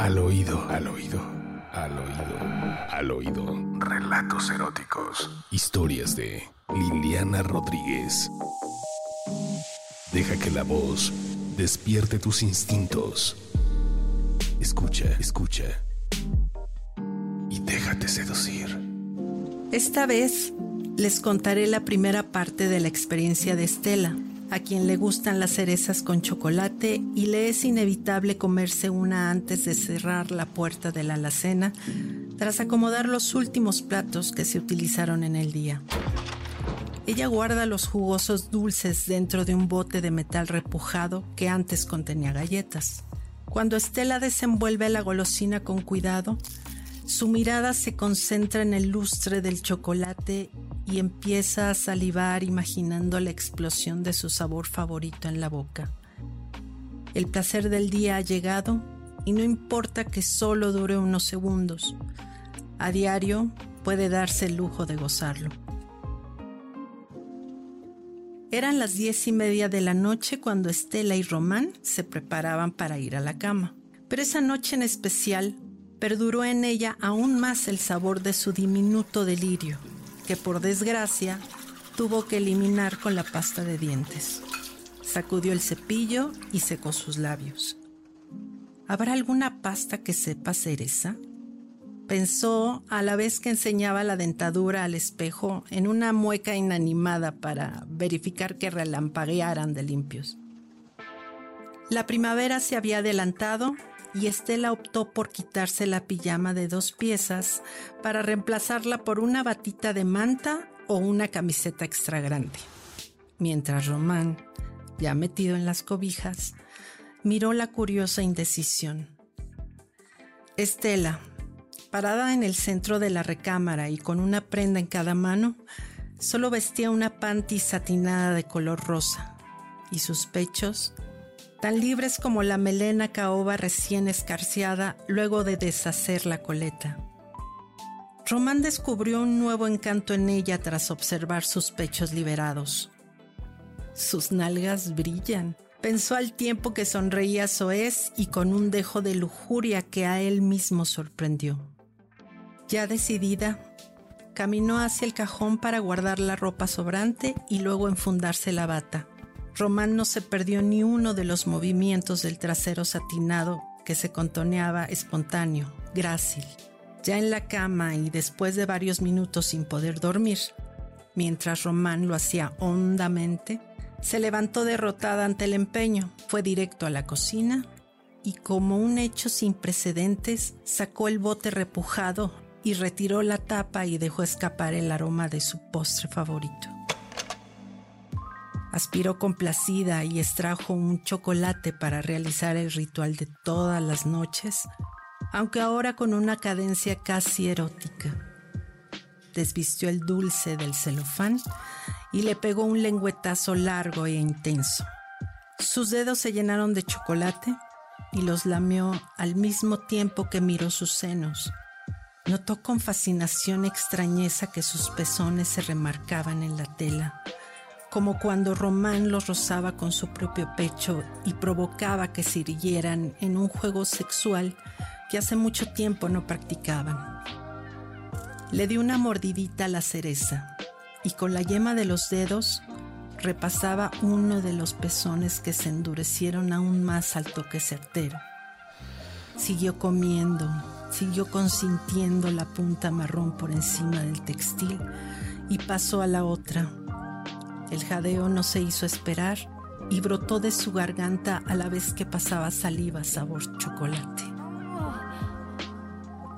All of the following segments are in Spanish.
Al oído, al oído, al oído, al oído. Relatos eróticos. Historias de Liliana Rodríguez. Deja que la voz despierte tus instintos. Escucha, escucha. Y déjate seducir. Esta vez les contaré la primera parte de la experiencia de Estela, a quien le gustan las cerezas con chocolate y le es inevitable comerse una antes de cerrar la puerta de la alacena tras acomodar los últimos platos que se utilizaron en el día. Ella guarda los jugosos dulces dentro de un bote de metal repujado que antes contenía galletas. Cuando Estela desenvuelve la golosina con cuidado, su mirada se concentra en el lustre del chocolate y empieza a salivar imaginando la explosión de su sabor favorito en la boca. El placer del día ha llegado y no importa que solo dure unos segundos. A diario puede darse el lujo de gozarlo. Eran las diez y media de la noche cuando Estela y Román se preparaban para ir a la cama. Pero esa noche en especial perduró en ella aún más el sabor de su diminuto delirio, que por desgracia tuvo que eliminar con la pasta de dientes. Sacudió el cepillo y secó sus labios. ¿Habrá alguna pasta que sepa cereza? Pensó a la vez que enseñaba la dentadura al espejo en una mueca inanimada para verificar que relampaguearan de limpios. La primavera se había adelantado y Estela optó por quitarse la pijama de dos piezas para reemplazarla por una batita de manta o una camiseta extra grande. Mientras Román, ya metido en las cobijas, miró la curiosa indecisión. Estela, parada en el centro de la recámara y con una prenda en cada mano, solo vestía una panty satinada de color rosa y sus pechos tan libres como la melena caoba recién escarciada luego de deshacer la coleta. Román descubrió un nuevo encanto en ella tras observar sus pechos liberados. Sus nalgas brillan, pensó al tiempo que sonreía soez y con un dejo de lujuria que a él mismo sorprendió. Ya decidida, caminó hacia el cajón para guardar la ropa sobrante y luego enfundarse la bata. Román no se perdió ni uno de los movimientos del trasero satinado que se contoneaba espontáneo, grácil. Ya en la cama y después de varios minutos sin poder dormir, mientras Román lo hacía hondamente, se levantó derrotada ante el empeño, fue directo a la cocina y como un hecho sin precedentes sacó el bote repujado y retiró la tapa y dejó escapar el aroma de su postre favorito. Aspiró complacida y extrajo un chocolate para realizar el ritual de todas las noches, aunque ahora con una cadencia casi erótica. Desvistió el dulce del celofán y le pegó un lengüetazo largo e intenso. Sus dedos se llenaron de chocolate y los lamió al mismo tiempo que miró sus senos. Notó con fascinación extrañeza que sus pezones se remarcaban en la tela como cuando Román los rozaba con su propio pecho y provocaba que se irguieran en un juego sexual que hace mucho tiempo no practicaban. Le dio una mordidita a la cereza y con la yema de los dedos repasaba uno de los pezones que se endurecieron aún más al toque certero. Siguió comiendo, siguió consintiendo la punta marrón por encima del textil y pasó a la otra, el jadeo no se hizo esperar y brotó de su garganta a la vez que pasaba saliva sabor chocolate.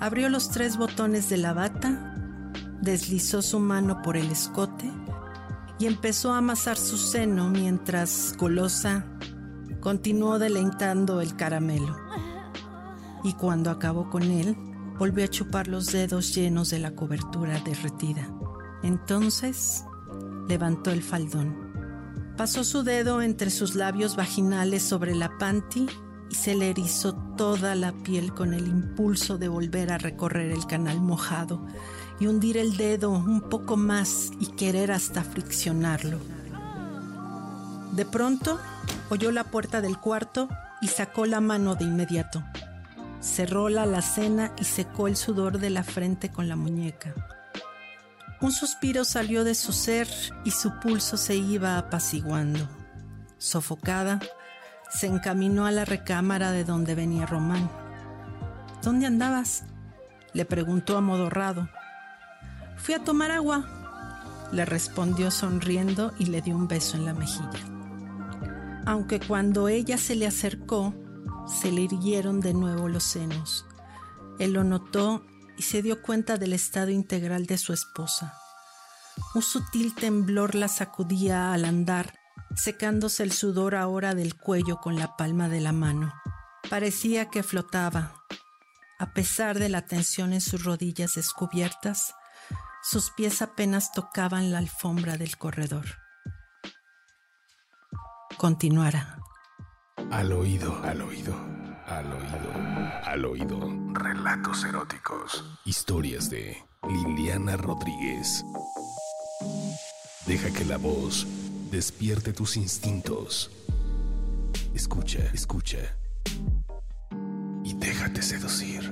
Abrió los tres botones de la bata, deslizó su mano por el escote y empezó a amasar su seno mientras, golosa, continuó deleitando el caramelo. Y cuando acabó con él, volvió a chupar los dedos llenos de la cobertura derretida. Entonces levantó el faldón. Pasó su dedo entre sus labios vaginales sobre la panty y se le erizó toda la piel con el impulso de volver a recorrer el canal mojado y hundir el dedo un poco más y querer hasta friccionarlo. De pronto oyó la puerta del cuarto y sacó la mano de inmediato. Cerró la alacena y secó el sudor de la frente con la muñeca. Un suspiro salió de su ser y su pulso se iba apaciguando. Sofocada, se encaminó a la recámara de donde venía Román. ¿Dónde andabas? le preguntó amodorrado. Fui a tomar agua, le respondió sonriendo y le dio un beso en la mejilla. Aunque cuando ella se le acercó, se le irguieron de nuevo los senos. Él lo notó y se dio cuenta del estado integral de su esposa. Un sutil temblor la sacudía al andar, secándose el sudor ahora del cuello con la palma de la mano. Parecía que flotaba. A pesar de la tensión en sus rodillas descubiertas, sus pies apenas tocaban la alfombra del corredor. Continuará. Al oído, al oído, al oído, al oído. Relatos eróticos. Historias de Liliana Rodríguez. Deja que la voz despierte tus instintos. Escucha, escucha. Y déjate seducir.